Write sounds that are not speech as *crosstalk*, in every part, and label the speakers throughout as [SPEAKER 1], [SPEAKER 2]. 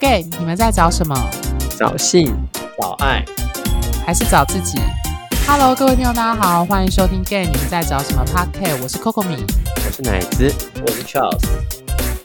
[SPEAKER 1] gay，你们在找什么？
[SPEAKER 2] 找性，
[SPEAKER 3] 找爱，
[SPEAKER 1] 还是找自己？Hello，各位听众，大家好，欢迎收听 gay，你们在找什么 Podcast？我是 Coco 米，
[SPEAKER 2] 我是奶子，
[SPEAKER 3] 我是 Charles。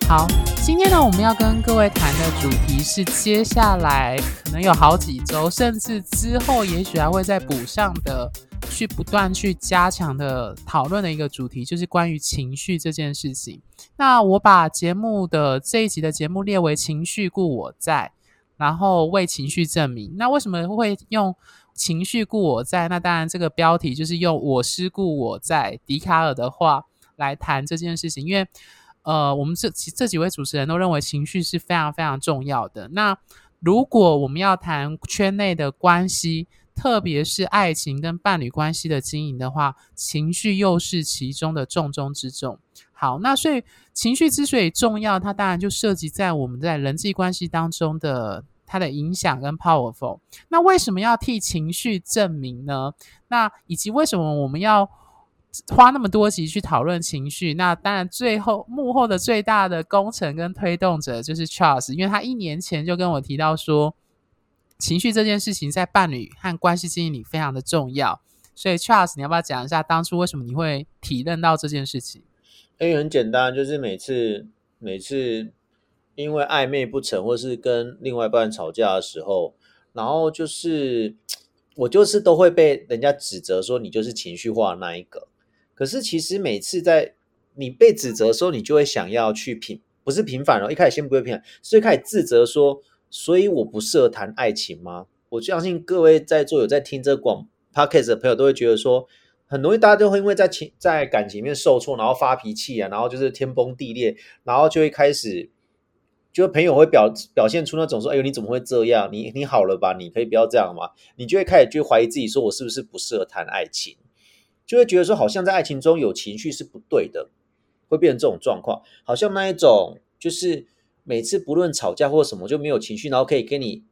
[SPEAKER 1] 好，今天呢，我们要跟各位谈的主题是接下来可能有好几周，甚至之后也许还会再补上的。去不断去加强的讨论的一个主题，就是关于情绪这件事情。那我把节目的这一集的节目列为“情绪故我在”，然后为情绪证明。那为什么会用“情绪故我在”？那当然，这个标题就是用“我思故我在”笛卡尔的话来谈这件事情。因为，呃，我们这这几位主持人都认为情绪是非常非常重要的。那如果我们要谈圈内的关系，特别是爱情跟伴侣关系的经营的话，情绪又是其中的重中之重。好，那所以情绪之所以重要，它当然就涉及在我们在人际关系当中的它的影响跟 powerful。那为什么要替情绪证明呢？那以及为什么我们要花那么多集去讨论情绪？那当然，最后幕后的最大的工程跟推动者就是 Charles，因为他一年前就跟我提到说。情绪这件事情在伴侣和关系经营里非常的重要，所以 Charles，你要不要讲一下当初为什么你会体认到这件事情？
[SPEAKER 3] 因为很简单，就是每次每次因为暧昧不成，或是跟另外一半吵架的时候，然后就是我就是都会被人家指责说你就是情绪化那一个。可是其实每次在你被指责的时候，你就会想要去平，不是平反哦，一开始先不会平反，所以开始自责说。所以我不适合谈爱情吗？我相信各位在座有在听这个广 podcast 的朋友都会觉得说，很容易大家都会因为在情在感情面受挫，然后发脾气啊，然后就是天崩地裂，然后就会开始，就朋友会表表现出那种说，哎呦你怎么会这样？你你好了吧？你可以不要这样吗？你就会开始就怀疑自己，说我是不是不适合谈爱情？就会觉得说，好像在爱情中有情绪是不对的，会变成这种状况，好像那一种就是。每次不论吵架或什么就没有情绪，然后可以跟你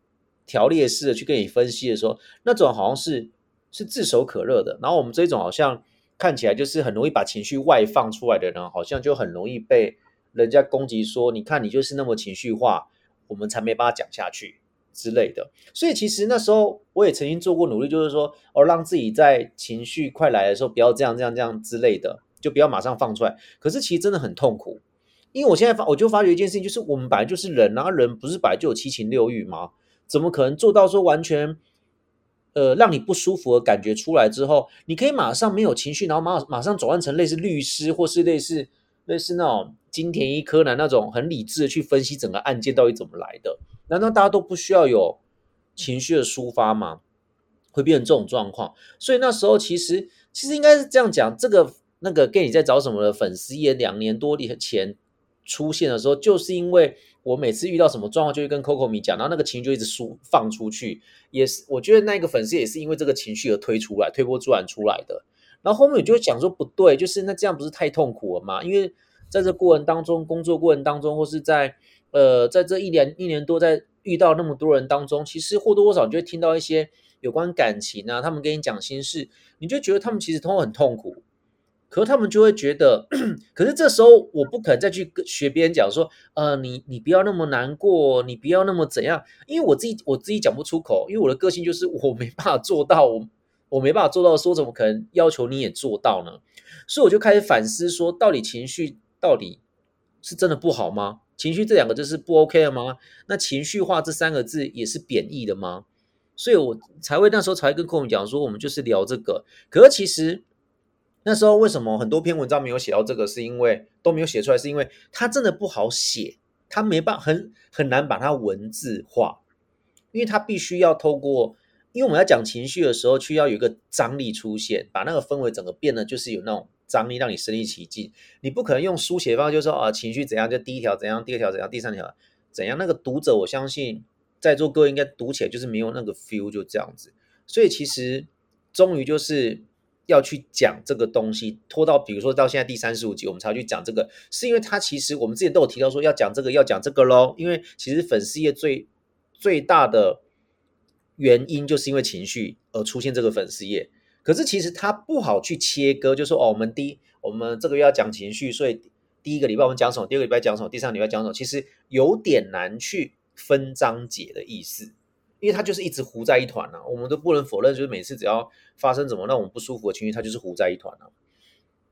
[SPEAKER 3] 条列式的去跟你分析的时候，那种好像是是炙手可热的。然后我们这种好像看起来就是很容易把情绪外放出来的人，好像就很容易被人家攻击说：“你看你就是那么情绪化，我们才没办法讲下去之类的。”所以其实那时候我也曾经做过努力，就是说哦，让自己在情绪快来的时候不要这样这样这样之类的，就不要马上放出来。可是其实真的很痛苦。因为我现在发，我就发觉一件事情，就是我们本来就是人，然后人不是本来就有七情六欲吗？怎么可能做到说完全，呃，让你不舒服的感觉出来之后，你可以马上没有情绪，然后马马上转换成类似律师，或是类似类似那种金田一柯南那种很理智的去分析整个案件到底怎么来的？难道大家都不需要有情绪的抒发吗？会变成这种状况？所以那时候其实其实应该是这样讲，这个那个 gay 你在找什么的粉丝也两年多前。出现的时候，就是因为我每次遇到什么状况，就会跟 Coco 米讲，然后那个情绪就一直输放出去，也是我觉得那个粉丝也是因为这个情绪而推出来、推波助澜出来的。然后后面我就会讲说不对，就是那这样不是太痛苦了吗？因为在这过程当中，工作过程当中，或是在呃在这一年一年多，在遇到那么多人当中，其实或多或少你就会听到一些有关感情啊，他们跟你讲心事，你就觉得他们其实都很痛苦。可是他们就会觉得，*clears throat* 可是这时候我不可能再去学别人讲说，呃，你你不要那么难过，你不要那么怎样，因为我自己我自己讲不出口，因为我的个性就是我没办法做到，我我没办法做到，说怎么可能要求你也做到呢？所以我就开始反思说，到底情绪到底是真的不好吗？情绪这两个字是不 OK 的吗？那情绪化这三个字也是贬义的吗？所以我才会那时候才会跟客户讲说，我们就是聊这个，可是其实。那时候为什么很多篇文章没有写到这个？是因为都没有写出来，是因为它真的不好写，它没办很很难把它文字化，因为它必须要透过，因为我们要讲情绪的时候，需要有一个张力出现，把那个氛围整个变得就是有那种张力，让你身临其境。你不可能用书写方式就说啊，情绪怎样，就第一条怎样，第二条怎样，第三条怎样。那个读者，我相信在座各位应该读起来就是没有那个 feel，就这样子。所以其实终于就是。要去讲这个东西，拖到比如说到现在第三十五集，我们才要去讲这个，是因为他其实我们之前都有提到说要讲这个，要讲这个喽。因为其实粉丝页最最大的原因就是因为情绪而出现这个粉丝页，可是其实它不好去切割，就说哦，我们第一我们这个月要讲情绪，所以第一个礼拜我们讲什么，第二个礼拜讲什么，第三个礼拜讲什么，其实有点难去分章节的意思，因为他就是一直糊在一团啊。我们都不能否认，就是每次只要发生什么让我们不舒服的情绪，他就是糊在一团啊。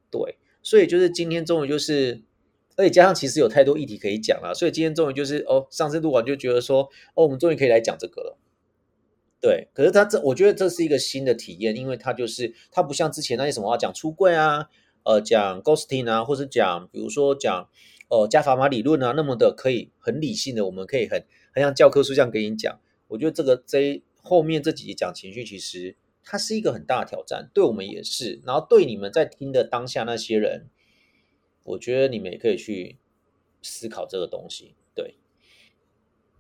[SPEAKER 3] 对，所以就是今天终于就是，而且加上其实有太多议题可以讲了，所以今天终于就是哦，上次录完就觉得说，哦，我们终于可以来讲这个了。对，可是他这我觉得这是一个新的体验，因为他就是他不像之前那些什么话讲出柜啊，呃，讲 ghosting 啊，或是讲比如说讲呃加砝码理论啊，那么的可以很理性的，我们可以很很像教科书这样给你讲。我觉得这个这后面这几集讲情绪，其实它是一个很大的挑战，对我们也是，然后对你们在听的当下那些人，我觉得你们也可以去思考这个东西。对，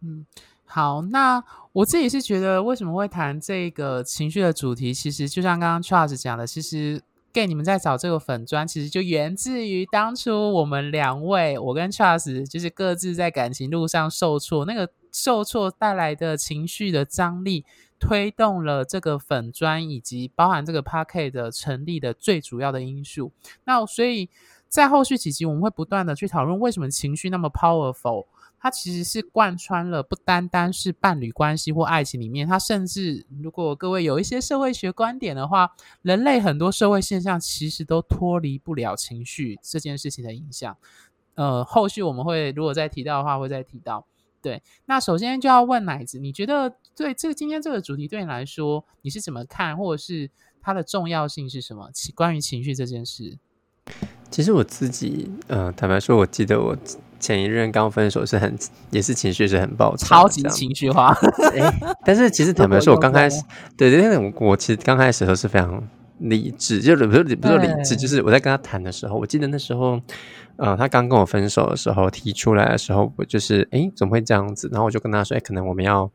[SPEAKER 1] 嗯。好，那我自己是觉得，为什么会谈这个情绪的主题？其实就像刚刚 Charles 讲的，其实 Gay 你们在找这个粉砖，其实就源自于当初我们两位，我跟 Charles 就是各自在感情路上受挫，那个受挫带来的情绪的张力，推动了这个粉砖以及包含这个 p a r k e t 的成立的最主要的因素。那所以在后续几集，我们会不断的去讨论为什么情绪那么 powerful。它其实是贯穿了不单单是伴侣关系或爱情里面，它甚至如果各位有一些社会学观点的话，人类很多社会现象其实都脱离不了情绪这件事情的影响。呃，后续我们会如果再提到的话，会再提到。对，那首先就要问奶子，你觉得对这个今天这个主题对你来说，你是怎么看，或者是它的重要性是什么？关于情绪这件事。
[SPEAKER 2] 其实我自己，呃，坦白说，我记得我前一任刚分手是很，也是情绪是很爆炸，
[SPEAKER 1] 超级情绪化。
[SPEAKER 2] 哎，但是其实 *laughs* 坦白说，我刚开始，对对对，我其实刚开始的时候是非常理智，就是不是不是理智，就是我在跟他谈的时候，我记得那时候，呃，他刚跟我分手的时候提出来的时候，我就是，哎，怎么会这样子？然后我就跟他说，哎，可能我们要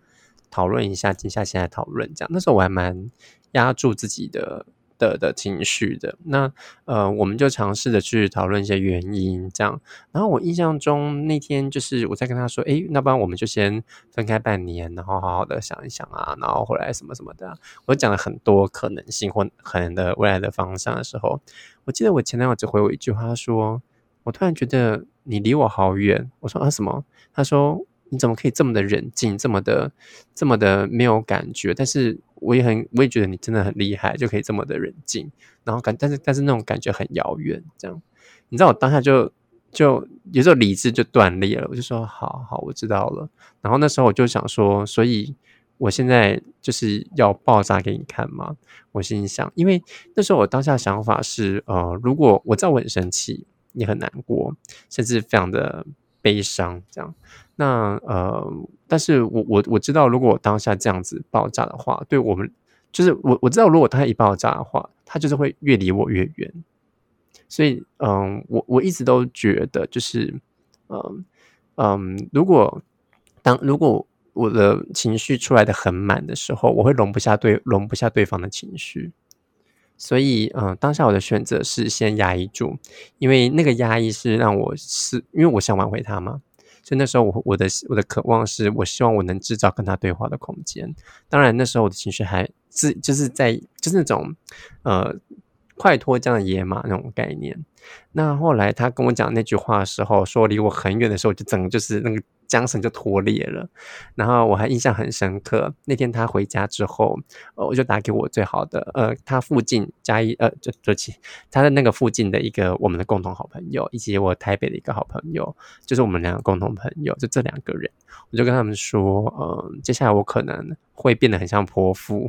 [SPEAKER 2] 讨论一下，静下心来讨论这样。那时候我还蛮压住自己的。的的情绪的那呃，我们就尝试着去讨论一些原因，这样。然后我印象中那天就是我在跟他说，哎，那不然我们就先分开半年，然后好好的想一想啊，然后回来什么什么的。我讲了很多可能性或可能的未来的方向的时候，我记得我前男友只回我一句话，说我突然觉得你离我好远。我说啊什么？他说。你怎么可以这么的冷静，这么的，这么的没有感觉？但是我也很，我也觉得你真的很厉害，就可以这么的冷静，然后感，但是但是那种感觉很遥远。这样，你知道我当下就就有时候理智就断裂了。我就说，好好，我知道了。然后那时候我就想说，所以我现在就是要爆炸给你看吗？我心想，因为那时候我当下想法是，呃，如果我知道我很生气，你很难过，甚至非常的悲伤，这样。那呃，但是我我我知道，如果当下这样子爆炸的话，对我们就是我我知道，如果他一爆炸的话，他就是会越离我越远。所以，嗯，我我一直都觉得，就是嗯嗯，如果当如果我的情绪出来的很满的时候，我会容不下对容不下对方的情绪。所以，嗯，当下我的选择是先压抑住，因为那个压抑是让我是因为我想挽回他嘛。所以那时候，我我的我的渴望是我希望我能制造跟他对话的空间。当然，那时候我的情绪还是就是在就是那种呃快脱缰的野马那种概念。那后来他跟我讲那句话的时候，说离我很远的时候，就整个就是那个。缰绳就脱裂了，然后我还印象很深刻。那天他回家之后，呃，我就打给我最好的，呃，他附近加一，呃，就就起他的那个附近的一个我们的共同好朋友，以及我台北的一个好朋友，就是我们两个共同朋友，就这两个人，我就跟他们说，呃，接下来我可能会变得很像泼妇，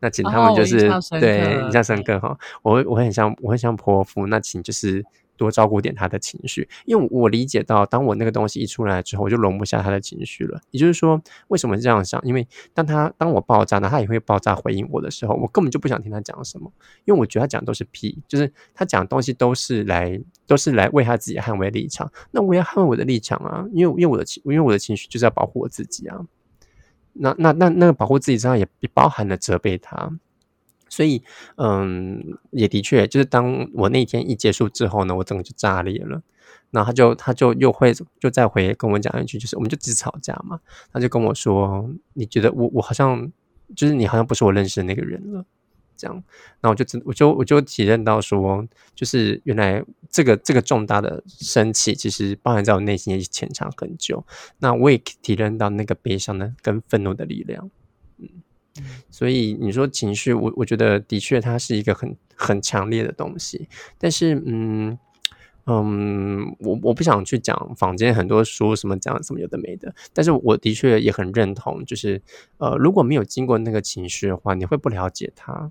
[SPEAKER 2] 那请他们就是对印象深刻哈，我会我会很像我会像泼妇，那请就是。多照顾点他的情绪，因为我理解到，当我那个东西一出来之后，我就容不下他的情绪了。也就是说，为什么这样想？因为当他当我爆炸，那他也会爆炸回应我的时候，我根本就不想听他讲什么，因为我觉得他讲都是屁，就是他讲的东西都是来都是来为他自己捍卫立场。那我要捍卫我的立场啊，因为因为我的情，因为我的情绪就是要保护我自己啊。那那那那个保护自己之上，也也包含了责备他。所以，嗯，也的确，就是当我那天一结束之后呢，我整个就炸裂了。然后他就他就又会就再回跟我讲一句，就是我们就只吵架嘛。他就跟我说：“你觉得我我好像就是你好像不是我认识的那个人了。”这样，那我就我就我就体认到说，就是原来这个这个重大的生气，其实包含在我内心也潜藏很久。那我也体认到那个悲伤的跟愤怒的力量，所以你说情绪，我我觉得的确它是一个很很强烈的东西，但是嗯。嗯，我我不想去讲坊间很多书什么讲什么有的没的，但是我的确也很认同，就是呃，如果没有经过那个情绪的话，你会不了解他，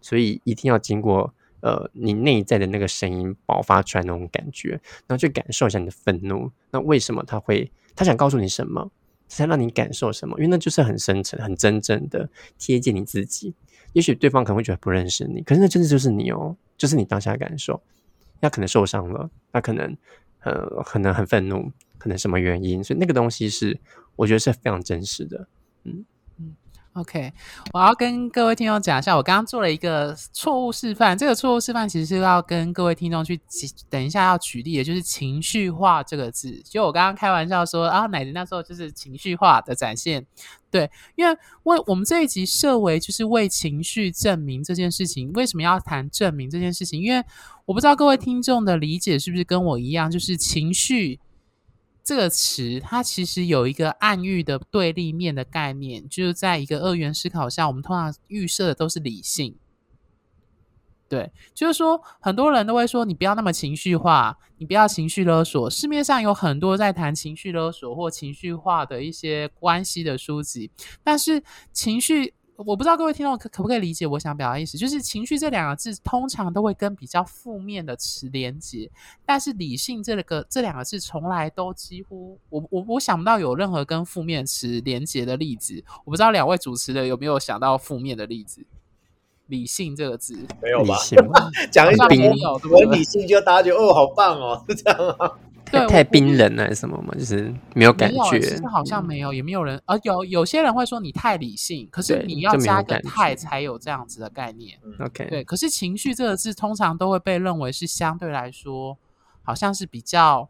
[SPEAKER 2] 所以一定要经过呃你内在的那个声音爆发出来那种感觉，然后去感受一下你的愤怒。那为什么他会？他想告诉你什么？是在让你感受什么？因为那就是很深沉、很真正的贴近你自己。也许对方可能会觉得不认识你，可是那真的就是你哦，就是你当下的感受。那可能受伤了，那可能呃，可能很愤怒，可能什么原因？所以那个东西是我觉得是非常真实的，嗯。
[SPEAKER 1] OK，我要跟各位听众讲一下，我刚刚做了一个错误示范。这个错误示范其实是要跟各位听众去等一下要举例的，就是“情绪化”这个字。就我刚刚开玩笑说啊，奶奶那时候就是情绪化的展现。对，因为为我们这一集设为就是为情绪证明这件事情，为什么要谈证明这件事情？因为我不知道各位听众的理解是不是跟我一样，就是情绪这个词，它其实有一个暗喻的对立面的概念，就是在一个二元思考下，我们通常预设的都是理性。对，就是说，很多人都会说，你不要那么情绪化，你不要情绪勒索。市面上有很多在谈情绪勒索或情绪化的一些关系的书籍，但是情绪，我不知道各位听众可可不可以理解我想表达意思，就是情绪这两个字通常都会跟比较负面的词连接，但是理性这个这两个字从来都几乎，我我我想不到有任何跟负面词连接的例子。我不知道两位主持的有没有想到负面的例子。理性这个字
[SPEAKER 3] 没有吧？*laughs* 讲一
[SPEAKER 1] 下，
[SPEAKER 3] 我理性就大家觉得哦，好棒哦，是 *laughs* 这样吗？
[SPEAKER 2] 对，太冰冷了，什么嘛？就是没有感觉。
[SPEAKER 1] 其实好像没有，也没有人啊。有有些人会说你太理性，可是你要加个太才有这样子的概念。
[SPEAKER 2] OK，
[SPEAKER 1] 对。可是情绪这个字通常都会被认为是相对来说，好像是比较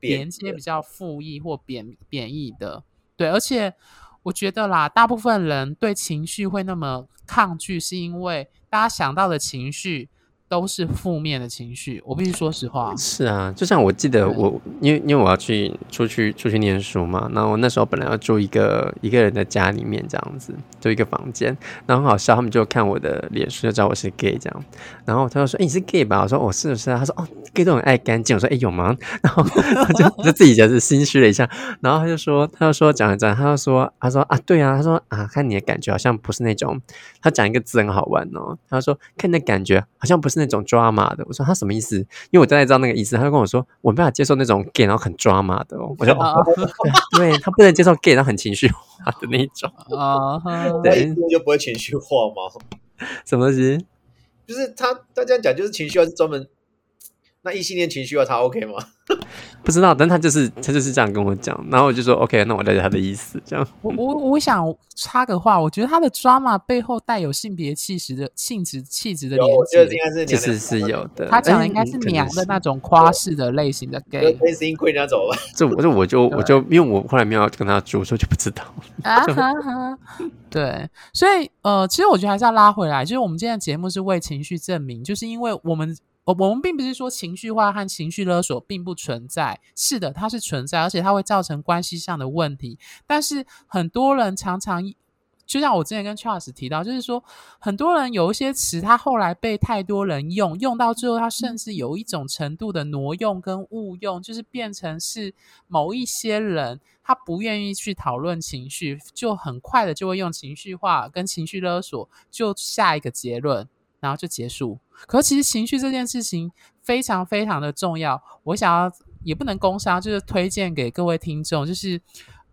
[SPEAKER 1] 连接比较负义或贬贬义的。对，而且。我觉得啦，大部分人对情绪会那么抗拒，是因为大家想到的情绪。都是负面的情绪，我必须说实话。
[SPEAKER 2] 是啊，就像我记得我，因为因为我要去出去出去念书嘛，然后我那时候本来要住一个一个人的家里面这样子，住一个房间，然后很好笑，他们就看我的脸书就知道我是 gay 这样，然后他就说：“哎，你是 gay 吧？”我说：“我是不是啊？”他说：“哦，gay 都很爱干净。”我说：“哎，有吗？” *laughs* 然后他就就自己就是心虚了一下，然后他就说：“他就说讲一讲，他就说他说啊，对啊，他说啊，看你的感觉好像不是那种，他讲一个字很好玩哦，他说看你的感觉好像不是。”那种抓马的，我说他什么意思？因为我大概知道那个意思，他就跟我说，我没办法接受那种 gay 然后很抓马的哦。我说哦，对他不能接受 gay 然后很情绪化的那种
[SPEAKER 3] 啊。对，就不会情绪化吗？
[SPEAKER 2] 什么东西？
[SPEAKER 3] 就是他他这样讲，就是情绪化是专门。那异性恋情绪化他 OK 吗？*laughs*
[SPEAKER 2] 不知道，但他就是他就是这样跟我讲，然后我就说 OK，那我了解他的意思。这样，
[SPEAKER 1] 我我我想插个话，我觉得他的 drama 背后带有性别气质的性质气质的连接，
[SPEAKER 3] 我觉得应该是
[SPEAKER 2] 其实是有的。
[SPEAKER 1] 他讲的应该是娘的那种夸式的类型的 gay，
[SPEAKER 3] 跟 s i n 人家走了。
[SPEAKER 2] 这我这我就我就因为我后来没有跟他住，所以就不知道。啊哈
[SPEAKER 1] 哈，对，所以呃，其实我觉得还是要拉回来，就是我们今天的节目是为情绪证明，就是因为我们。我我们并不是说情绪化和情绪勒索并不存在，是的，它是存在，而且它会造成关系上的问题。但是很多人常常，就像我之前跟 Charles 提到，就是说很多人有一些词，他后来被太多人用，用到最后，他甚至有一种程度的挪用跟误用，就是变成是某一些人他不愿意去讨论情绪，就很快的就会用情绪化跟情绪勒索就下一个结论。然后就结束。可其实情绪这件事情非常非常的重要。我想要也不能工伤，就是推荐给各位听众，就是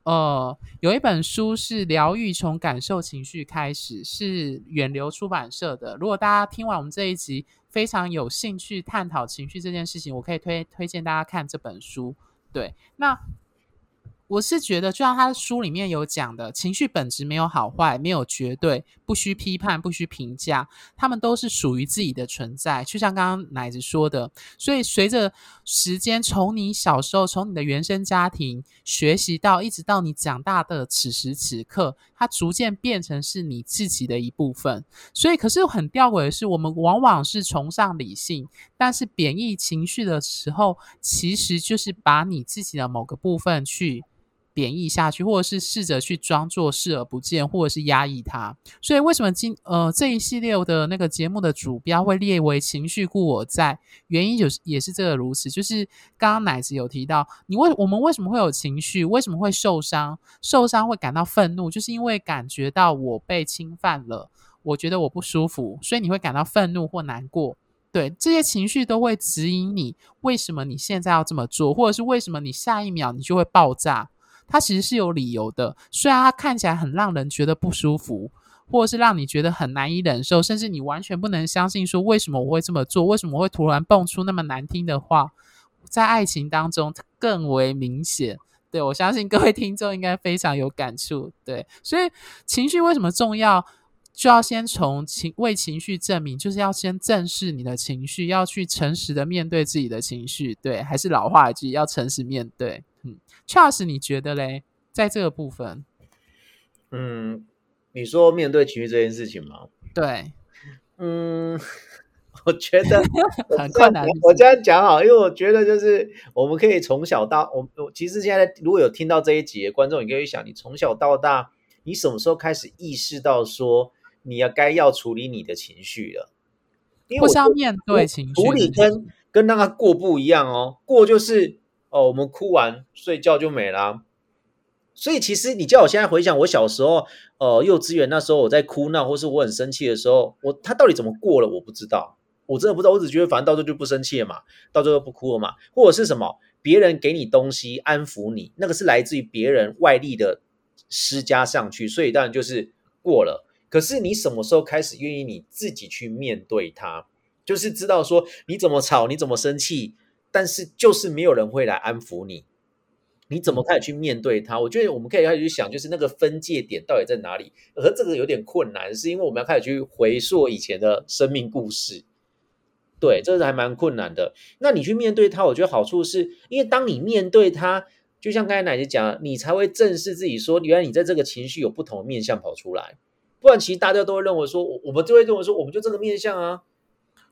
[SPEAKER 1] 呃有一本书是《疗愈从感受情绪开始》，是远流出版社的。如果大家听完我们这一集非常有兴趣探讨情绪这件事情，我可以推推荐大家看这本书。对，那。我是觉得，就像他书里面有讲的，情绪本质没有好坏，没有绝对，不需批判，不需评价，他们都是属于自己的存在。就像刚刚奶子说的，所以随着时间，从你小时候，从你的原生家庭学习到，一直到你长大的此时此刻，它逐渐变成是你自己的一部分。所以，可是很吊诡的是，我们往往是崇尚理性，但是贬义情绪的时候，其实就是把你自己的某个部分去。贬义下去，或者是试着去装作视而不见，或者是压抑它。所以，为什么今呃这一系列的那个节目的主标会列为“情绪故我在”？原因就是也是这个如此。就是刚刚奶子有提到，你为我们为什么会有情绪？为什么会受伤？受伤会感到愤怒，就是因为感觉到我被侵犯了，我觉得我不舒服，所以你会感到愤怒或难过。对这些情绪都会指引你为什么你现在要这么做，或者是为什么你下一秒你就会爆炸。它其实是有理由的，虽然它看起来很让人觉得不舒服，或者是让你觉得很难以忍受，甚至你完全不能相信说为什么我会这么做，为什么会突然蹦出那么难听的话，在爱情当中更为明显。对我相信各位听众应该非常有感触。对，所以情绪为什么重要，就要先从情为情绪证明，就是要先正视你的情绪，要去诚实的面对自己的情绪。对，还是老话一句，要诚实面对。嗯，Charles，你觉得嘞？在这个部分，
[SPEAKER 3] 嗯，你说面对情绪这件事情吗？
[SPEAKER 1] 对，
[SPEAKER 3] 嗯，*laughs* 我觉得 *laughs*
[SPEAKER 1] 很困难。
[SPEAKER 3] 我这样讲好，因为我觉得就是我们可以从小到我，我其实现在如果有听到这一集的观众，你可以想，你从小到大，你什么时候开始意识到说你要该要处理你的情绪了？因为
[SPEAKER 1] 是要面对情绪，
[SPEAKER 3] 处理跟跟那个过不一样哦，过就是。哦，我们哭完睡觉就没了，所以其实你叫我现在回想我小时候，呃，幼稚园那时候我在哭闹，或是我很生气的时候，我他到底怎么过了，我不知道，我真的不知道，我只觉得反正到最后就不生气了嘛，到最后不哭了嘛，或者是什么别人给你东西安抚你，那个是来自于别人外力的施加上去，所以当然就是过了。可是你什么时候开始愿意你自己去面对它，就是知道说你怎么吵，你怎么生气。但是就是没有人会来安抚你，你怎么开始去面对它？我觉得我们可以开始去想，就是那个分界点到底在哪里？而这个有点困难，是因为我们要开始去回溯以前的生命故事。对，这是还蛮困难的。那你去面对它，我觉得好处是因为当你面对它，就像刚才奶奶讲，你才会正视自己，说原来你在这个情绪有不同的面相跑出来。不然其实大家都会认为说，我我们就会认为说，我们就这个面相啊。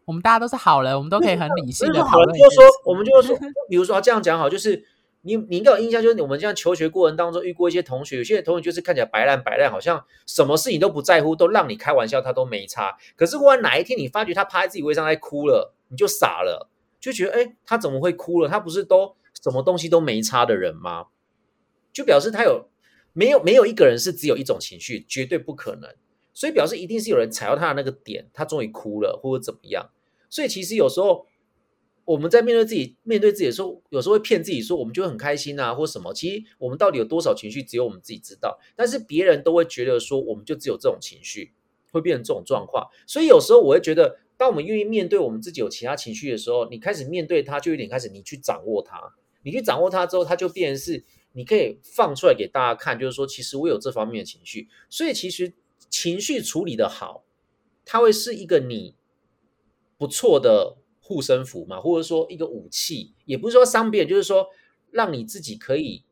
[SPEAKER 1] 我们大家都是好人，我们都可以很理性的 *laughs* 讨论。
[SPEAKER 3] 就说，我们就说，比如说这样讲好，就是你你应该有印象，就是我们这样求学过程当中遇过一些同学，有些同学就是看起来白烂白烂，好像什么事情都不在乎，都让你开玩笑，他都没差。可是忽然哪一天你发觉他趴在自己位上在哭了，你就傻了，就觉得哎，他怎么会哭了？他不是都什么东西都没差的人吗？就表示他有没有没有一个人是只有一种情绪，绝对不可能。所以表示一定是有人踩到他的那个点，他终于哭了，或者怎么样。所以其实有时候我们在面对自己、面对自己的时候，有时候会骗自己说我们就很开心啊，或什么。其实我们到底有多少情绪，只有我们自己知道。但是别人都会觉得说，我们就只有这种情绪，会变成这种状况。所以有时候我会觉得，当我们愿意面对我们自己有其他情绪的时候，你开始面对它，就有点开始你去掌握它。你去掌握它之后，它就变成是你可以放出来给大家看，就是说，其实我有这方面的情绪。所以其实情绪处理的好，它会是一个你。不错的护身符嘛，或者说一个武器，也不是说伤别人，就是说让你自己可以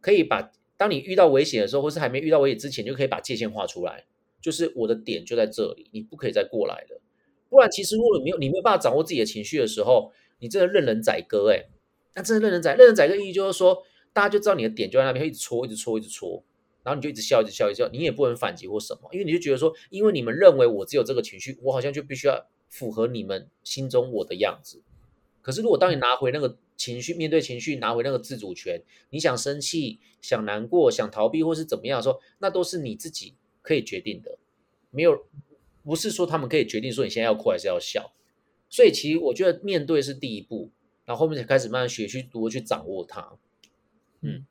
[SPEAKER 3] 可以把，当你遇到危险的时候，或是还没遇到危险之前，就可以把界限画出来，就是我的点就在这里，你不可以再过来了。不然，其实如果你没有你没有办法掌握自己的情绪的时候，你真的任人宰割哎，那真的任人宰，任人宰割意义就是说，大家就知道你的点就在那边，一直戳，一直戳，一直戳，然后你就一直笑，一直笑，一直笑，你也不能反击或什么，因为你就觉得说，因为你们认为我只有这个情绪，我好像就必须要。符合你们心中我的样子，可是如果当你拿回那个情绪，面对情绪，拿回那个自主权，你想生气、想难过、想逃避，或是怎么样，说那都是你自己可以决定的，没有不是说他们可以决定说你现在要哭还是要笑。所以其实我觉得面对是第一步，然后后面才开始慢慢学去如何去掌握它。嗯。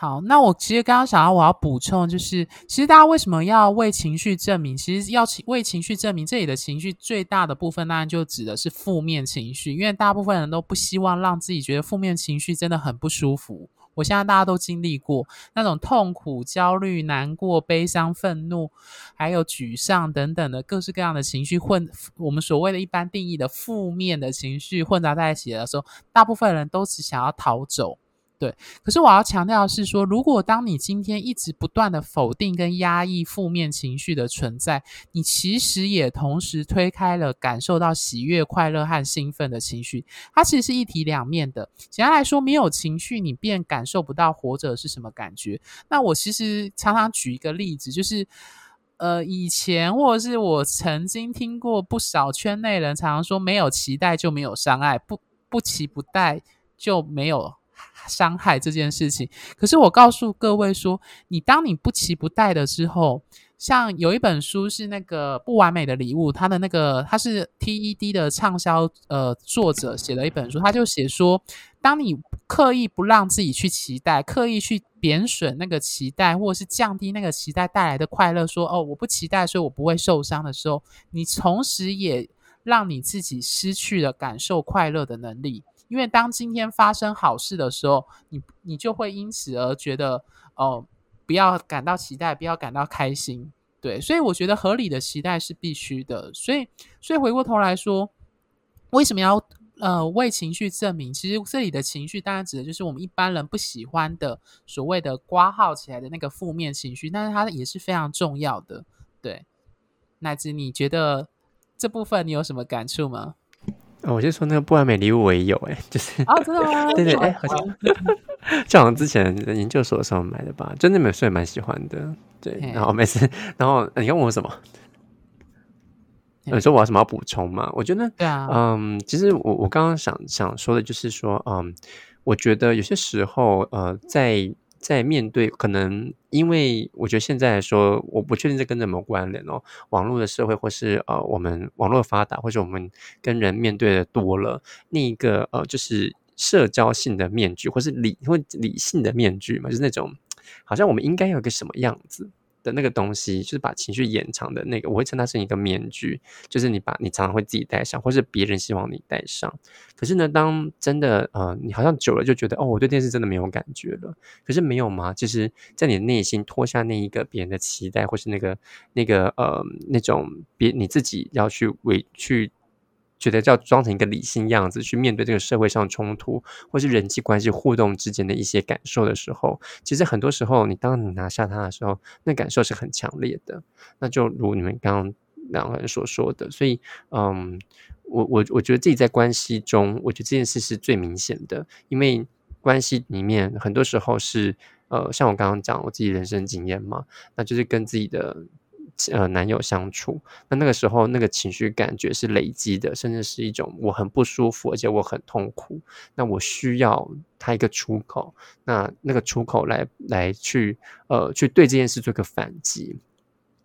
[SPEAKER 1] 好，那我其实刚刚想要我要补充，就是其实大家为什么要为情绪证明？其实要为情绪证明，这里的情绪最大的部分当然就指的是负面情绪，因为大部分人都不希望让自己觉得负面情绪真的很不舒服。我现在大家都经历过那种痛苦、焦虑、难过、悲伤、愤怒，还有沮丧等等的各式各样的情绪混，我们所谓的一般定义的负面的情绪混杂在一起的时候，大部分人都只想要逃走。对，可是我要强调的是说，如果当你今天一直不断的否定跟压抑负面情绪的存在，你其实也同时推开了感受到喜悦、快乐和兴奋的情绪，它其实是一体两面的。简单来说，没有情绪，你便感受不到活着是什么感觉。那我其实常常举一个例子，就是呃，以前或者是我曾经听过不少圈内人常常说，没有期待就没有伤害，不不期不待就没有。伤害这件事情，可是我告诉各位说，你当你不期不待的之后，像有一本书是那个不完美的礼物，他的那个他是 TED 的畅销呃作者写了一本书，他就写说，当你刻意不让自己去期待，刻意去贬损那个期待，或者是降低那个期待带来的快乐，说哦我不期待，所以我不会受伤的时候，你同时也让你自己失去了感受快乐的能力。因为当今天发生好事的时候，你你就会因此而觉得哦，不要感到期待，不要感到开心，对，所以我觉得合理的期待是必须的。所以，所以回过头来说，为什么要呃为情绪证明？其实这里的情绪当然指的就是我们一般人不喜欢的所谓的挂号起来的那个负面情绪，但是它也是非常重要的。对，乃至你觉得这部分你有什么感触吗？
[SPEAKER 2] 哦，我就说那个不完美礼物我也有哎，就是
[SPEAKER 1] 啊，真的吗？
[SPEAKER 2] 对 *laughs* 对，哎，好像 *laughs* 就好像之前研究所的时候买的吧，就那本书也蛮喜欢的。对，然后每次，然后你问我什么？你说我有什么要补充吗？我觉得，
[SPEAKER 1] 对啊，
[SPEAKER 2] 嗯，其实我我刚刚想想说的就是说，嗯，我觉得有些时候，呃，在。在面对可能，因为我觉得现在来说，我不确定这跟什么关联哦。网络的社会，或是呃，我们网络发达，或者我们跟人面对的多了，那一个呃，就是社交性的面具，或是理或理性的面具嘛，就是那种好像我们应该有个什么样子。的那个东西，就是把情绪延长的那个，我会称它是一个面具，就是你把你常常会自己戴上，或是别人希望你戴上。可是呢，当真的呃，你好像久了就觉得哦，我对电视真的没有感觉了。可是没有吗？其实，在你的内心脱下那一个别人的期待，或是那个那个呃那种别你自己要去委去。觉得要装成一个理性样子去面对这个社会上冲突，或是人际关系互动之间的一些感受的时候，其实很多时候，你当你拿下它的时候，那感受是很强烈的。那就如你们刚刚两个人所说的，所以，嗯，我我我觉得自己在关系中，我觉得这件事是最明显的，因为关系里面很多时候是，呃，像我刚刚讲我自己人生经验嘛，那就是跟自己的。呃，男友相处，那那个时候那个情绪感觉是累积的，甚至是一种我很不舒服，而且我很痛苦。那我需要他一个出口，那那个出口来来去呃去对这件事做个反击。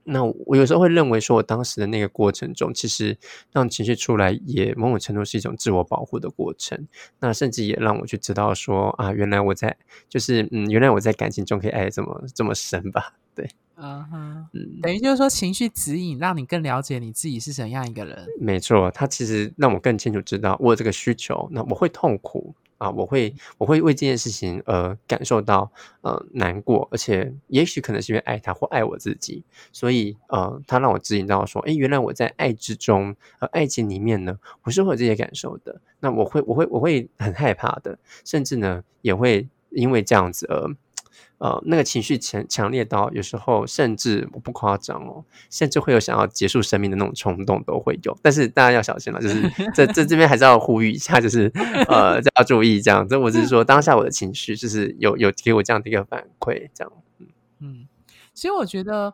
[SPEAKER 2] 那我有时候会认为说，我当时的那个过程中，其实让情绪出来，也某种程度是一种自我保护的过程。那甚至也让我去知道说啊，原来我在就是嗯，原来我在感情中可以爱这么这么深吧？对。嗯
[SPEAKER 1] 哼，等于就是说，情绪指引让你更了解你自己是怎样一个人。
[SPEAKER 2] 没错，他其实让我更清楚知道我有这个需求，那我会痛苦啊，我会我会为这件事情而感受到呃难过，而且也许可能是因为爱他或爱我自己，所以呃，他让我指引到说，哎，原来我在爱之中，呃，爱情里面呢，我是会有这些感受的。那我会我会我会很害怕的，甚至呢，也会因为这样子而。呃，那个情绪强强烈到有时候甚至我不夸张哦，甚至会有想要结束生命的那种冲动都会有。但是大家要小心了，就是 *laughs* 这这这边还是要呼吁一下，就是呃要注意这样。这我只是说当下我的情绪就是有有给我这样的一个反馈，这样。嗯
[SPEAKER 1] 嗯，其实我觉得。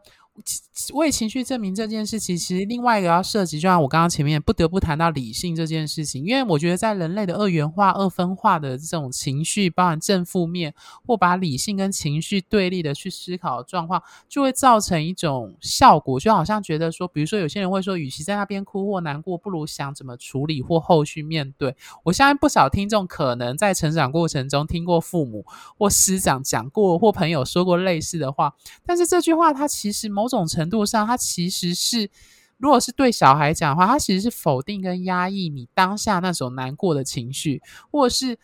[SPEAKER 1] 为情绪证明这件事情，其实另外一个要涉及，就像我刚刚前面不得不谈到理性这件事情，因为我觉得在人类的二元化、二分化的这种情绪，包含正负面，或把理性跟情绪对立的去思考的状况，就会造成一种效果，就好像觉得说，比如说有些人会说，与其在那边哭或难过，不如想怎么处理或后续面对。我相信不少听众可能在成长过程中听过父母或师长讲过，或朋友说过类似的话，但是这句话它其实某种程度上，它其实是，如果是对小孩讲的话，它其实是否定跟压抑你当下那种难过的情绪，或者是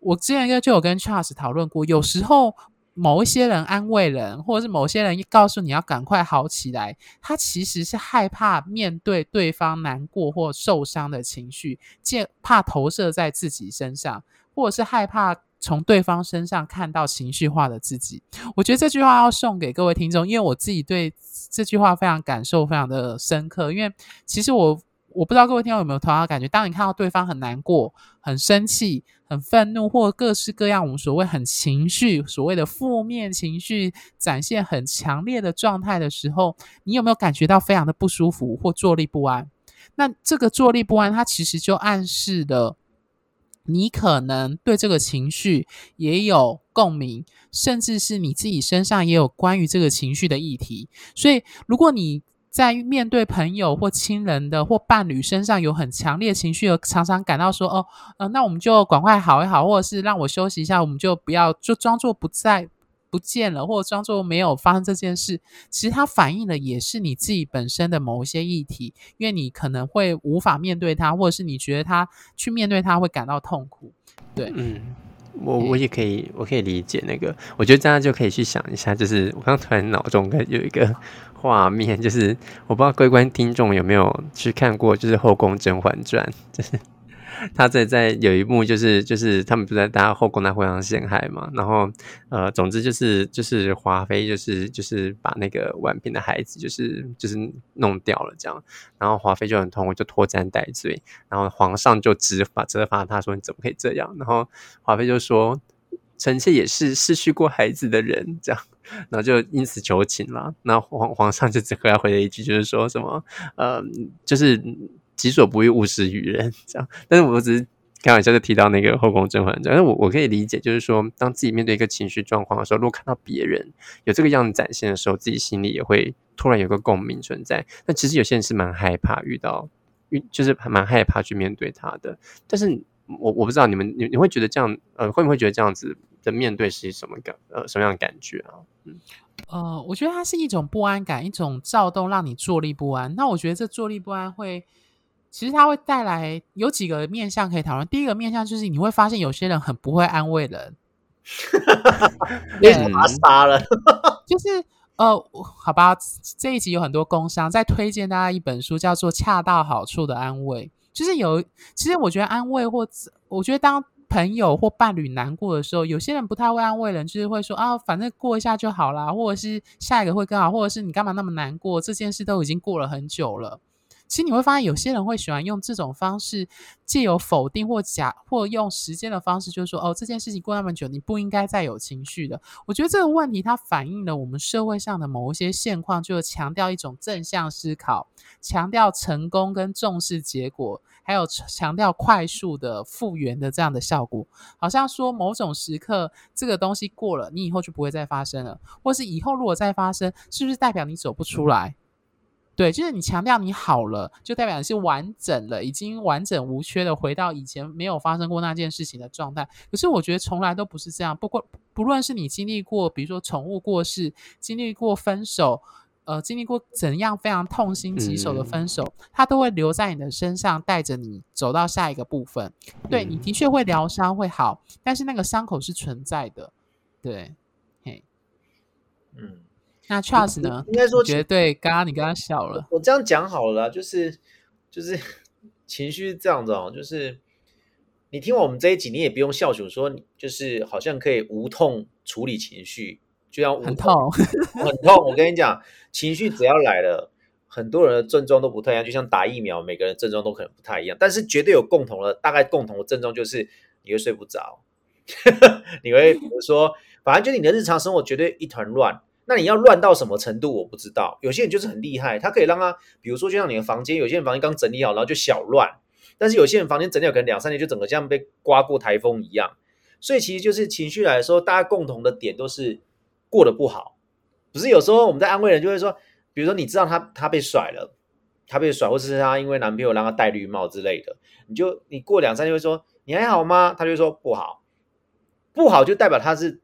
[SPEAKER 1] 我之前就有跟 Charles 讨论过，有时候某一些人安慰人，或者是某些人告诉你要赶快好起来，他其实是害怕面对对方难过或受伤的情绪，见怕投射在自己身上，或者是害怕。从对方身上看到情绪化的自己，我觉得这句话要送给各位听众，因为我自己对这句话非常感受非常的深刻。因为其实我我不知道各位听众有没有同样的感觉，当你看到对方很难过、很生气、很愤怒，或各式各样我们所谓很情绪、所谓的负面情绪展现很强烈的状态的时候，你有没有感觉到非常的不舒服或坐立不安？那这个坐立不安，它其实就暗示了。你可能对这个情绪也有共鸣，甚至是你自己身上也有关于这个情绪的议题。所以，如果你在面对朋友或亲人的或伴侣身上有很强烈情绪，而常常感到说：“哦，呃，那我们就赶快好一好，或者是让我休息一下，我们就不要就装作不在。”不见了，或者装作没有发生这件事，其实它反映的也是你自己本身的某一些议题，因为你可能会无法面对它，或者是你觉得它去面对它会感到痛苦。对，
[SPEAKER 2] 嗯，我我也可以，我可以理解那个，我觉得大家就可以去想一下，就是我刚突然脑中有一个 *laughs* 画面，就是我不知道各位听众有没有去看过，就是《后宫甄嬛传》，就是。他在在有一幕就是就是他们不在大家后宫那互相陷害嘛，然后呃，总之就是就是华妃就是就是把那个婉嫔的孩子就是就是弄掉了这样，然后华妃就很痛苦，就拖簪戴罪，然后皇上就责罚责罚他说你怎么可以这样，然后华妃就说臣妾也是失去过孩子的人这样，*laughs* 然后就因此求情了，那皇皇上就只回来回了一句就是说什么呃就是。己所不欲，勿施于人。这样，但是我只是开玩笑，就提到那个《后宫甄嬛传》。但是我我可以理解，就是说，当自己面对一个情绪状况的时候，如果看到别人有这个样子展现的时候，自己心里也会突然有个共鸣存在。那其实有些人是蛮害怕遇到，遇就是蛮害怕去面对他的。但是我我不知道你们，你你会觉得这样，呃，会不会觉得这样子的面对是什么感，呃，什么样的感觉啊？
[SPEAKER 1] 嗯，呃，我觉得它是一种不安感，一种躁动，让你坐立不安。那我觉得这坐立不安会。其实它会带来有几个面向可以讨论。第一个面向就是你会发现有些人很不会安慰人，*laughs*
[SPEAKER 3] 被他杀了。*laughs*
[SPEAKER 1] 就是呃，好吧，这一集有很多工伤在推荐大家一本书，叫做《恰到好处的安慰》。就是有，其实我觉得安慰或我觉得当朋友或伴侣难过的时候，有些人不太会安慰人，就是会说啊，反正过一下就好啦，或者是下一个会更好，或者是你干嘛那么难过？这件事都已经过了很久了。其实你会发现，有些人会喜欢用这种方式，借由否定或假，或用时间的方式，就是说，哦，这件事情过那么久，你不应该再有情绪的。我觉得这个问题它反映了我们社会上的某一些现况，就是强调一种正向思考，强调成功跟重视结果，还有强调快速的复原的这样的效果。好像说某种时刻这个东西过了，你以后就不会再发生了，或是以后如果再发生，是不是代表你走不出来？对，就是你强调你好了，就代表你是完整了，已经完整无缺的回到以前没有发生过那件事情的状态。可是我觉得从来都不是这样，不过不论是你经历过，比如说宠物过世，经历过分手，呃，经历过怎样非常痛心疾首的分手，它都会留在你的身上，带着你走到下一个部分。对你的确会疗伤会好，但是那个伤口是存在的。对，嘿，嗯。那 Charles 呢？
[SPEAKER 3] 应该说
[SPEAKER 1] 绝对。刚刚你刚刚笑了，
[SPEAKER 3] 我这样讲好了，就是就是 *laughs* 情绪是这样子哦，就是你听完我们这一集，你也不用笑，就说就是好像可以无痛处理情绪，就像
[SPEAKER 1] 很痛
[SPEAKER 3] 很痛。我跟你讲，情绪只要来了，很多人的症状都不太一样，就像打疫苗，每个人症状都可能不太一样，但是绝对有共同的，大概共同的症状就是你会睡不着，*laughs* 你会比如说，反正就是你的日常生活绝对一团乱。那你要乱到什么程度？我不知道。有些人就是很厉害，他可以让他，比如说就像你的房间，有些人房间刚整理好，然后就小乱；但是有些人房间整理好，可能两三年就整个像被刮过台风一样。所以其实就是情绪来说，大家共同的点都是过得不好。不是有时候我们在安慰人，就会说，比如说你知道他他被甩了，他被甩，或是他因为男朋友让他戴绿帽之类的，你就你过两三天会说你还好吗？他就说不好，不好就代表他是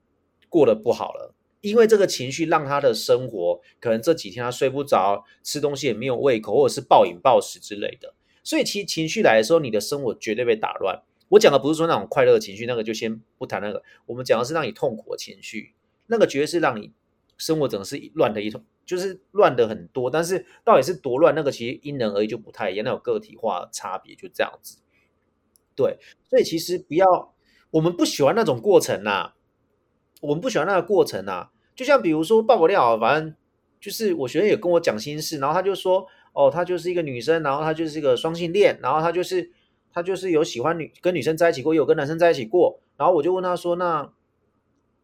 [SPEAKER 3] 过得不好了。因为这个情绪让他的生活可能这几天他睡不着，吃东西也没有胃口，或者是暴饮暴食之类的。所以其实情绪来的时候，你的生活绝对被打乱。我讲的不是说那种快乐的情绪，那个就先不谈那个。我们讲的是让你痛苦的情绪，那个绝对是让你生活整个是乱的一通，就是乱的很多。但是到底是多乱，那个其实因人而异，就不太一样，那有个体化差别，就这样子。对，所以其实不要，我们不喜欢那种过程呐，我们不喜欢那个过程啊。就像比如说爆料，反正就是我学生也跟我讲心事，然后他就说，哦，他就是一个女生，然后他就是一个双性恋，然后他就是他就是有喜欢女跟女生在一起过，有跟男生在一起过，然后我就问他说，那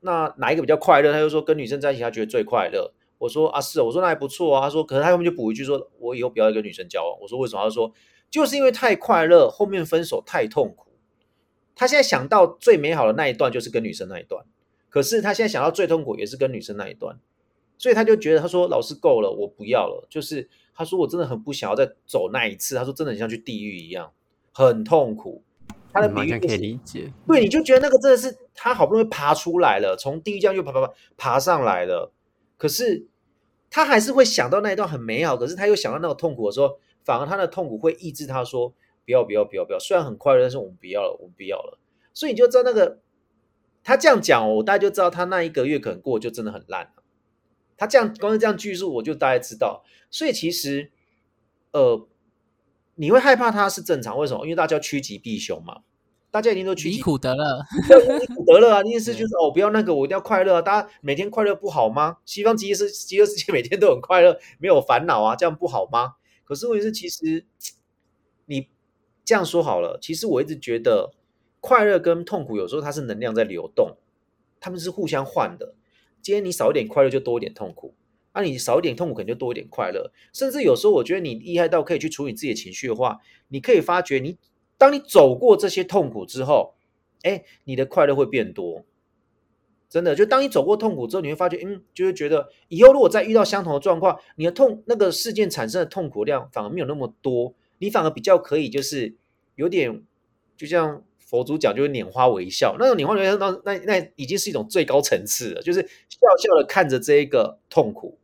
[SPEAKER 3] 那哪一个比较快乐？他就说跟女生在一起，他觉得最快乐。我说啊是，我说那还不错啊。他说，可是他后面就补一句说，我以后不要跟女生交往。我说为什么？他说。就是因为太快乐，后面分手太痛苦。他现在想到最美好的那一段就是跟女生那一段，可是他现在想到最痛苦也是跟女生那一段，所以他就觉得他说老师够了，我不要了。就是他说我真的很不想要再走那一次。他说真的很像去地狱一样，很痛苦。他的
[SPEAKER 2] 比喻可以理解。
[SPEAKER 3] 对，你就觉得那个真的是他好不容易爬出来了，从地狱这样又爬爬爬爬上来了，可是他还是会想到那一段很美好，可是他又想到那个痛苦的时候。反而他的痛苦会抑制他说不要不要不要不要，虽然很快乐，但是我们不要了，我们不要了。所以你就知道那个他这样讲，我大概就知道他那一个月可能过就真的很烂了。他这样光是这样叙述，我就大概知道。所以其实呃，你会害怕他是正常，为什么？因为大家趋吉避凶嘛，大家一定都趋
[SPEAKER 1] 离苦得乐，
[SPEAKER 3] 离苦得乐啊！意思就是哦，不要那个，我一定要快乐啊！大家每天快乐不好吗？西方极乐世极乐世界每天都很快乐，没有烦恼啊，这样不好吗？可是问题是，其实你这样说好了，其实我一直觉得快乐跟痛苦有时候它是能量在流动，他们是互相换的。今天你少一点快乐，就多一点痛苦；那你少一点痛苦，可能就多一点快乐。甚至有时候，我觉得你厉害到可以去处理自己的情绪的话，你可以发觉，你当你走过这些痛苦之后，哎，你的快乐会变多。真的，就当你走过痛苦之后，你会发觉，嗯，就会觉得以后如果再遇到相同的状况，你的痛那个事件产生的痛苦量反而没有那么多，你反而比较可以，就是有点，就像佛祖讲，就是拈花微笑，那种拈花微笑，那那那已经是一种最高层次了，就是笑笑的看着这一个痛苦。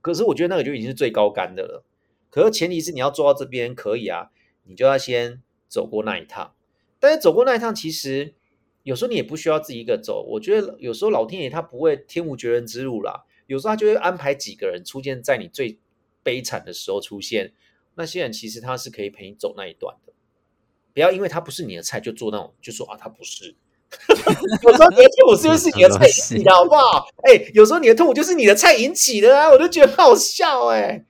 [SPEAKER 3] 可是我觉得那个就已经是最高干的了。可是前提是你要做到这边可以啊，你就要先走过那一趟。但是走过那一趟，其实。有时候你也不需要自己一个走，我觉得有时候老天爷他不会天无绝人之路啦，有时候他就会安排几个人出现在你最悲惨的时候出现，那些人其实他是可以陪你走那一段的，不要因为他不是你的菜就做那种就说啊他不是，*laughs* 有时候你的痛苦是不是你的菜引起的，好不好？哎，有时候你的痛苦就是你的菜引起的啊，我就觉得好笑哎，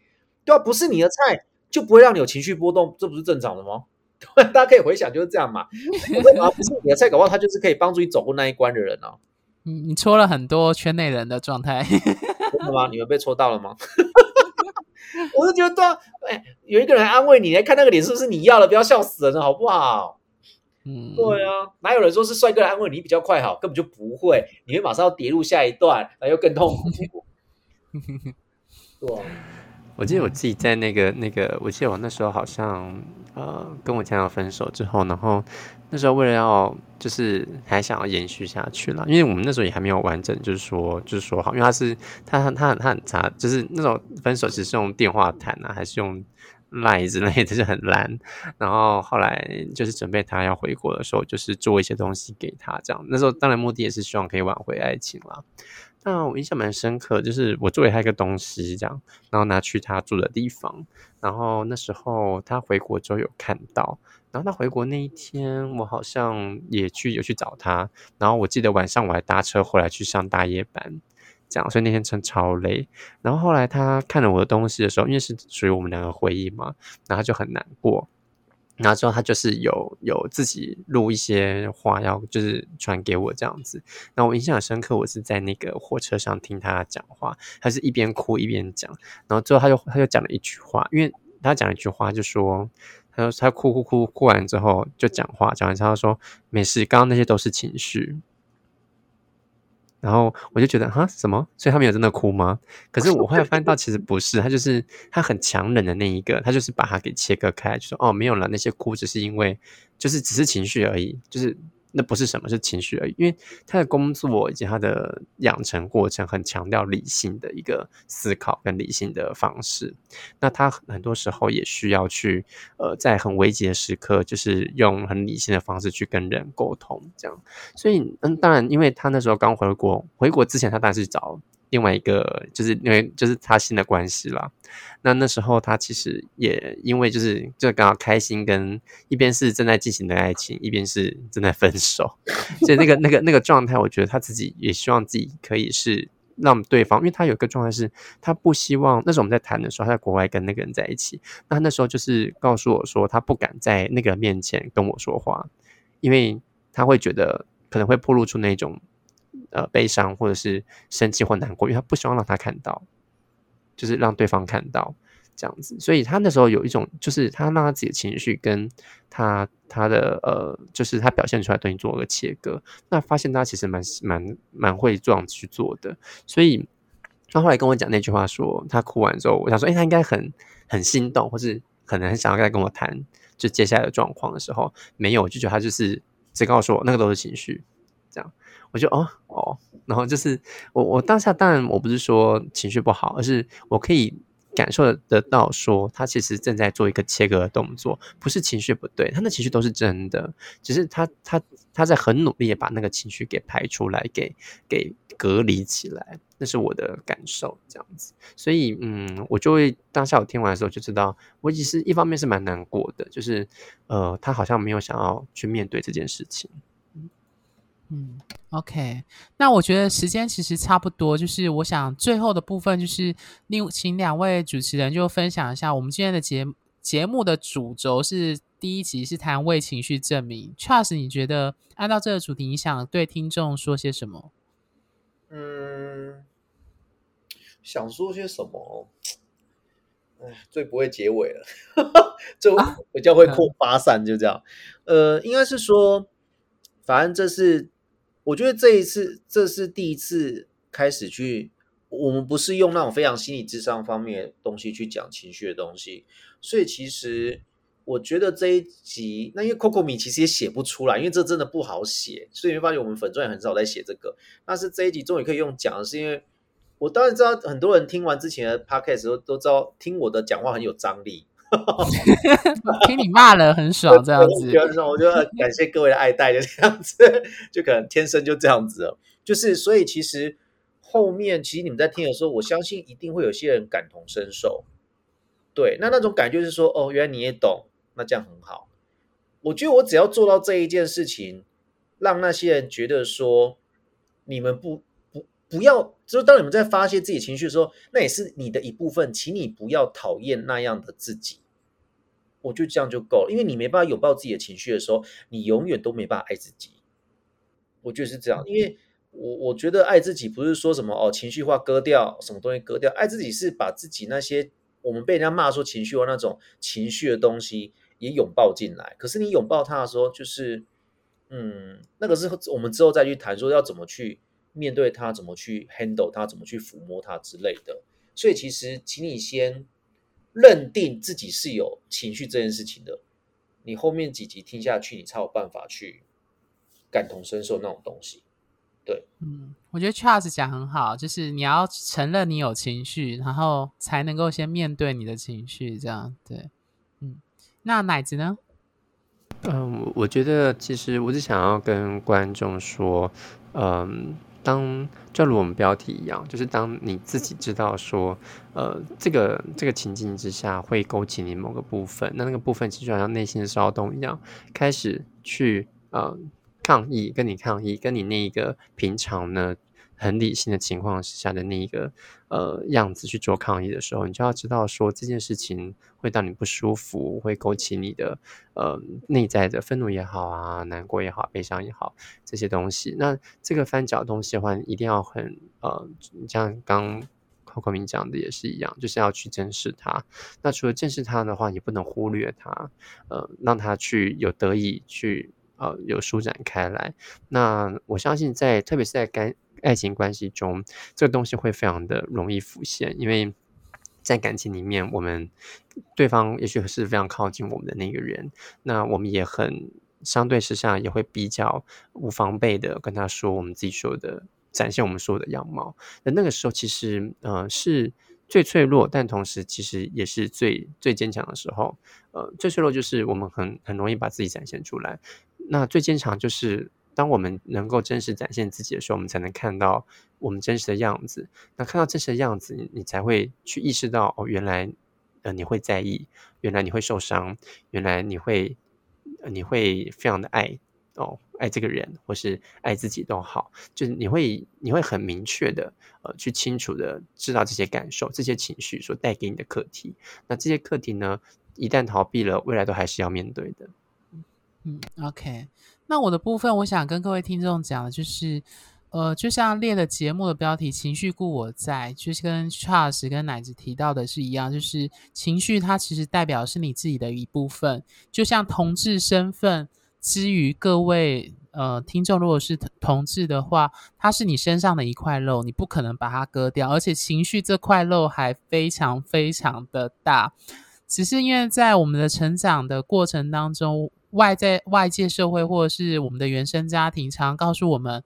[SPEAKER 3] 对啊，不是你的菜就不会让你有情绪波动，这不是正常的吗？*laughs* 对，大家可以回想就是这样嘛。为什么不是你的菜？搞不好他就是可以帮助你走过那一关的人哦。
[SPEAKER 1] 你你戳了很多圈内人的状态，
[SPEAKER 3] 真的吗？你们被戳到了吗？*laughs* 我是觉得，哎，有一个人安慰你，来看那个脸是不是你要的？不要笑死人了，好不好？嗯，对啊，哪有人说是帅哥来安慰你比较快？好，根本就不会，你会马上要跌入下一段，那又更痛苦。*laughs* 对。
[SPEAKER 2] 我记得我自己在那个那个，我记得我那时候好像呃跟我前男友分手之后，然后那时候为了要就是还想要延续下去了，因为我们那时候也还没有完整就是说就是说好，因为他是他他他他很差，就是那种分手只是用电话谈啊，还是用赖之类的，就很烂。然后后来就是准备他要回国的时候，就是做一些东西给他，这样那时候当然目的也是希望可以挽回爱情啦。那我印象蛮深刻，就是我做给他一个东西，这样，然后拿去他住的地方，然后那时候他回国之后有看到，然后他回国那一天，我好像也去有去找他，然后我记得晚上我还搭车回来去上大夜班，这样，所以那天真超累。然后后来他看了我的东西的时候，因为是属于我们两个回忆嘛，然后就很难过。然后之后他就是有有自己录一些话要就是传给我这样子，那我印象很深刻，我是在那个火车上听他讲话，他是一边哭一边讲，然后之后他就他就讲了一句话，因为他讲了一句话就说，他说他哭哭哭哭完之后就讲话，讲完之后说没事，刚刚那些都是情绪。然后我就觉得哈什么？所以他没有真的哭吗？可是我后来发现到其实不是，他就是他很强忍的那一个，他就是把它给切割开，就说哦没有了，那些哭只是因为就是只是情绪而已，就是那不是什么，是情绪而已。因为他的工作以及他的养成过程很强调理性的一个思考跟理性的方式。那他很多时候也需要去呃，在很危急的时刻，就是用很理性的方式去跟人沟通，这样。所以，嗯，当然，因为他那时候刚回国，回国之前他当然是找。另外一个就是因为就是他新的关系啦，那那时候他其实也因为就是就刚好开心，跟一边是正在进行的爱情，一边是正在分手，*laughs* 所以那个那个那个状态，我觉得他自己也希望自己可以是让对方，因为他有一个状态是他不希望那时候我们在谈的时候，他在国外跟那个人在一起，那那时候就是告诉我说他不敢在那个人面前跟我说话，因为他会觉得可能会暴露出那种。呃，悲伤或者是生气或难过，因为他不希望让他看到，就是让对方看到这样子，所以他那时候有一种，就是他让他自己的情绪跟他他的呃，就是他表现出来东西做个切割，那发现他其实蛮蛮蛮会这样去做的，所以他后来跟我讲那句话，说他哭完之后，我想说，哎，他应该很很心动，或是可能很想要再跟我谈，就接下来的状况的时候，没有，就觉得他就是只告诉我那个都是情绪，这样。我就哦哦，然后就是我我当下当然我不是说情绪不好，而是我可以感受得到说他其实正在做一个切割的动作，不是情绪不对，他的情绪都是真的，只是他他他在很努力的把那个情绪给排出来，给给隔离起来，那是我的感受这样子，所以嗯，我就会当下我听完的时候就知道，我其实一方面是蛮难过的，就是呃，他好像没有想要去面对这件事情。
[SPEAKER 1] 嗯，OK，那我觉得时间其实差不多，就是我想最后的部分就是另请两位主持人就分享一下，我们今天的节节目的主轴是第一集是谈为情绪证明，Charles，你觉得按照这个主题，你想对听众说些什么？
[SPEAKER 3] 嗯，想说些什么？哎，最不会结尾了，*laughs* 就比较会扩发散，就这样。呃，应该是说，反正这是。我觉得这一次，这是第一次开始去，我们不是用那种非常心理智商方面的东西去讲情绪的东西，所以其实我觉得这一集，那因为 Coco 米其实也写不出来，因为这真的不好写，所以你会发现我们粉钻也很少在写这个。但是这一集终于可以用讲是，因为我当然知道很多人听完之前的 Podcast 都都知道，听我的讲话很有张力。*laughs*
[SPEAKER 1] 听你骂了很爽，这样子。
[SPEAKER 3] 我就感谢各位的爱戴，就这样子，就可能天生就这样子了。就是所以，其实后面其实你们在听的时候，我相信一定会有些人感同身受。对，那那种感觉是说，哦，原来你也懂，那这样很好。我觉得我只要做到这一件事情，让那些人觉得说，你们不不。不要，就是当你们在发泄自己情绪的时候，那也是你的一部分，请你不要讨厌那样的自己。我就这样就够了，因为你没办法拥抱自己的情绪的时候，你永远都没办法爱自己。我觉得是这样，因为我我觉得爱自己不是说什么哦情绪化割掉什么东西割掉，爱自己是把自己那些我们被人家骂说情绪化那种情绪的东西也拥抱进来。可是你拥抱它的时候，就是嗯，那个是我们之后再去谈说要怎么去。面对他怎么去 handle 他怎么去抚摸他之类的，所以其实请你先认定自己是有情绪这件事情的，你后面几集听下去，你才有办法去感同身受那种东西。对，
[SPEAKER 1] 嗯，我觉得 Charles 讲很好，就是你要承认你有情绪，然后才能够先面对你的情绪，这样对，嗯，那奶子呢？
[SPEAKER 2] 嗯，我觉得其实我是想要跟观众说，嗯。当就如我们标题一样，就是当你自己知道说，呃，这个这个情境之下会勾起你某个部分，那那个部分其实好像内心的骚动一样，开始去呃抗议，跟你抗议，跟你那一个平常呢。很理性的情况下的那一个呃样子去做抗议的时候，你就要知道说这件事情会让你不舒服，会勾起你的呃内在的愤怒也好啊，难过也好，悲伤也好这些东西。那这个翻角东西的话，一定要很呃，像刚寇克明讲的也是一样，就是要去正视它。那除了正视它的话，也不能忽略它，呃，让它去有得以去呃有舒展开来。那我相信在特别是在该。爱情关系中，这个东西会非常的容易浮现，因为在感情里面，我们对方也许是非常靠近我们的那个人，那我们也很相对之下也会比较无防备的跟他说我们自己说的，展现我们所有的样貌。那那个时候其实呃是最脆弱，但同时其实也是最最坚强的时候。呃，最脆弱就是我们很很容易把自己展现出来，那最坚强就是当我们能够真实展现自己的时候，我们才能看到我们真实的样子。那看到真实的样子，你你才会去意识到哦，原来。呃，你会在意，原来你会受伤，原来你会，你会非常的爱哦，爱这个人或是爱自己都好，就是你会你会很明确的呃，去清楚的知道这些感受、这些情绪所带给你的课题。那这些课题呢，一旦逃避了，未来都还是要面对的。
[SPEAKER 1] 嗯，OK，那我的部分，我想跟各位听众讲的就是。呃，就像列的节目的标题“情绪故我在”，就是跟 Charles 跟奶子提到的是一样，就是情绪它其实代表是你自己的一部分。就像同志身份之于各位呃听众，如果是同志的话，它是你身上的一块肉，你不可能把它割掉。而且情绪这块肉还非常非常的大，只是因为在我们的成长的过程当中，外在外界社会或者是我们的原生家庭，常常告诉我们。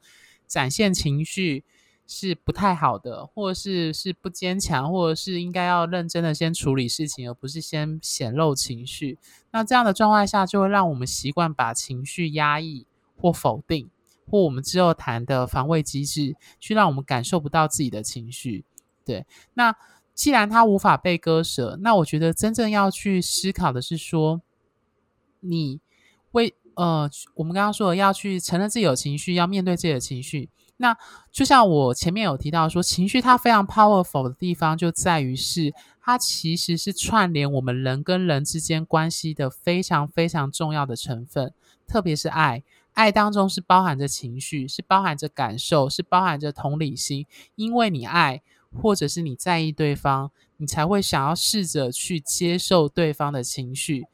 [SPEAKER 1] 展现情绪是不太好的，或者是是不坚强，或者是应该要认真的先处理事情，而不是先显露情绪。那这样的状态下，就会让我们习惯把情绪压抑或否定，或我们之后谈的防卫机制，去让我们感受不到自己的情绪。对，那既然它无法被割舍，那我觉得真正要去思考的是说，你为。呃，我们刚刚说要去承认自己有情绪，要面对自己的情绪。那就像我前面有提到说，情绪它非常 powerful 的地方就在于是它其实是串联我们人跟人之间关系的非常非常重要的成分，特别是爱。爱当中是包含着情绪，是包含着感受，是包含着同理心。因为你爱，或者是你在意对方，你才会想要试着去接受对方的情绪。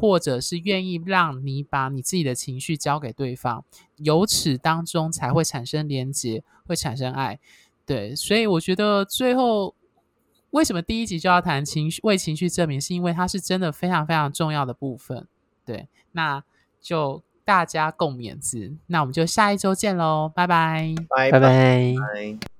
[SPEAKER 1] 或者是愿意让你把你自己的情绪交给对方，由此当中才会产生连接，会产生爱。对，所以我觉得最后为什么第一集就要谈情绪，为情绪证明，是因为它是真的非常非常重要的部分。对，那就大家共勉之。那我们就下一周见喽，拜拜，
[SPEAKER 3] 拜
[SPEAKER 2] 拜拜。